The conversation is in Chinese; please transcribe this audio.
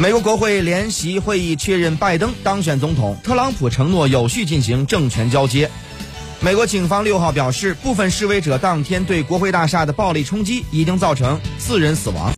美国国会联席会议确认拜登当选总统特朗普承诺有序进行政权交接。美国警方六号表示部分示威者当天对国会大厦的暴力冲击已经造成四人死亡。